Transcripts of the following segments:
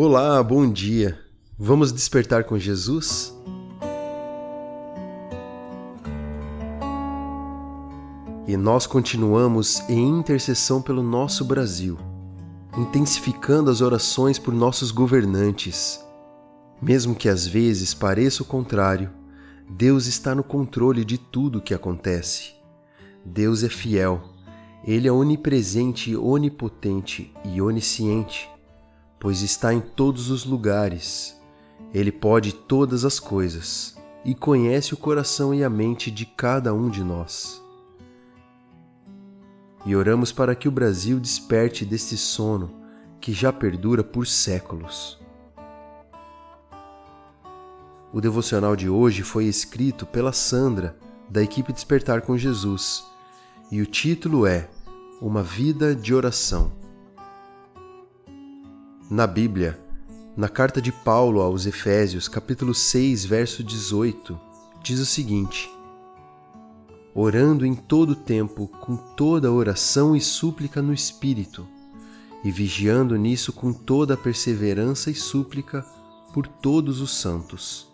Olá, bom dia. Vamos despertar com Jesus? E nós continuamos em intercessão pelo nosso Brasil, intensificando as orações por nossos governantes. Mesmo que às vezes pareça o contrário, Deus está no controle de tudo o que acontece. Deus é fiel. Ele é onipresente, onipotente e onisciente pois está em todos os lugares. Ele pode todas as coisas e conhece o coração e a mente de cada um de nós. E oramos para que o Brasil desperte desse sono que já perdura por séculos. O devocional de hoje foi escrito pela Sandra, da equipe Despertar com Jesus, e o título é Uma Vida de Oração. Na Bíblia, na carta de Paulo aos Efésios, capítulo 6, verso 18, diz o seguinte: Orando em todo tempo, com toda oração e súplica no Espírito, e vigiando nisso com toda perseverança e súplica por todos os santos.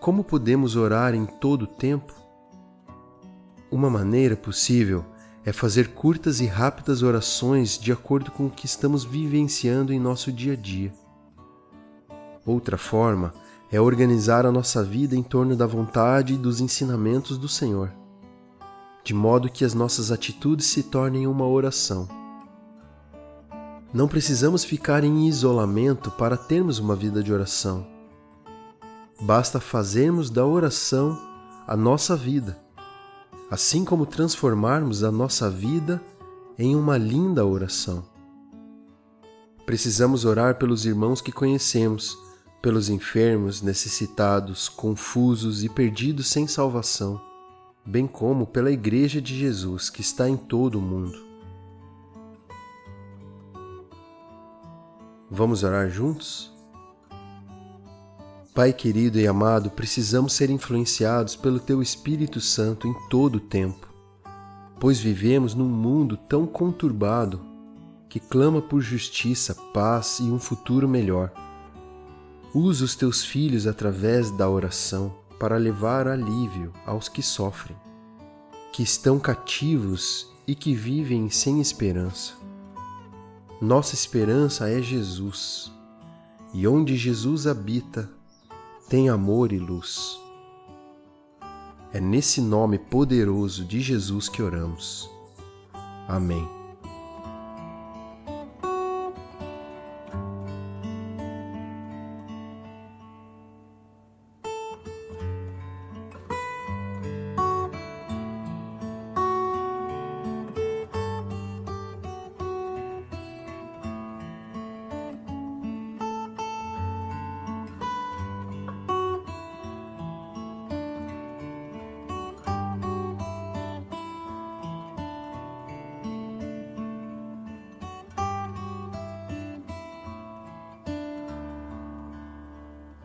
Como podemos orar em todo tempo? Uma maneira possível é fazer curtas e rápidas orações de acordo com o que estamos vivenciando em nosso dia a dia. Outra forma é organizar a nossa vida em torno da vontade e dos ensinamentos do Senhor, de modo que as nossas atitudes se tornem uma oração. Não precisamos ficar em isolamento para termos uma vida de oração. Basta fazermos da oração a nossa vida assim como transformarmos a nossa vida em uma linda oração. Precisamos orar pelos irmãos que conhecemos, pelos enfermos, necessitados, confusos e perdidos sem salvação, bem como pela Igreja de Jesus que está em todo o mundo. Vamos orar juntos? Pai querido e amado, precisamos ser influenciados pelo Teu Espírito Santo em todo o tempo, pois vivemos num mundo tão conturbado que clama por justiça, paz e um futuro melhor. Usa os Teus filhos através da oração para levar alívio aos que sofrem, que estão cativos e que vivem sem esperança. Nossa esperança é Jesus, e onde Jesus habita, tem amor e luz. É nesse nome poderoso de Jesus que oramos. Amém.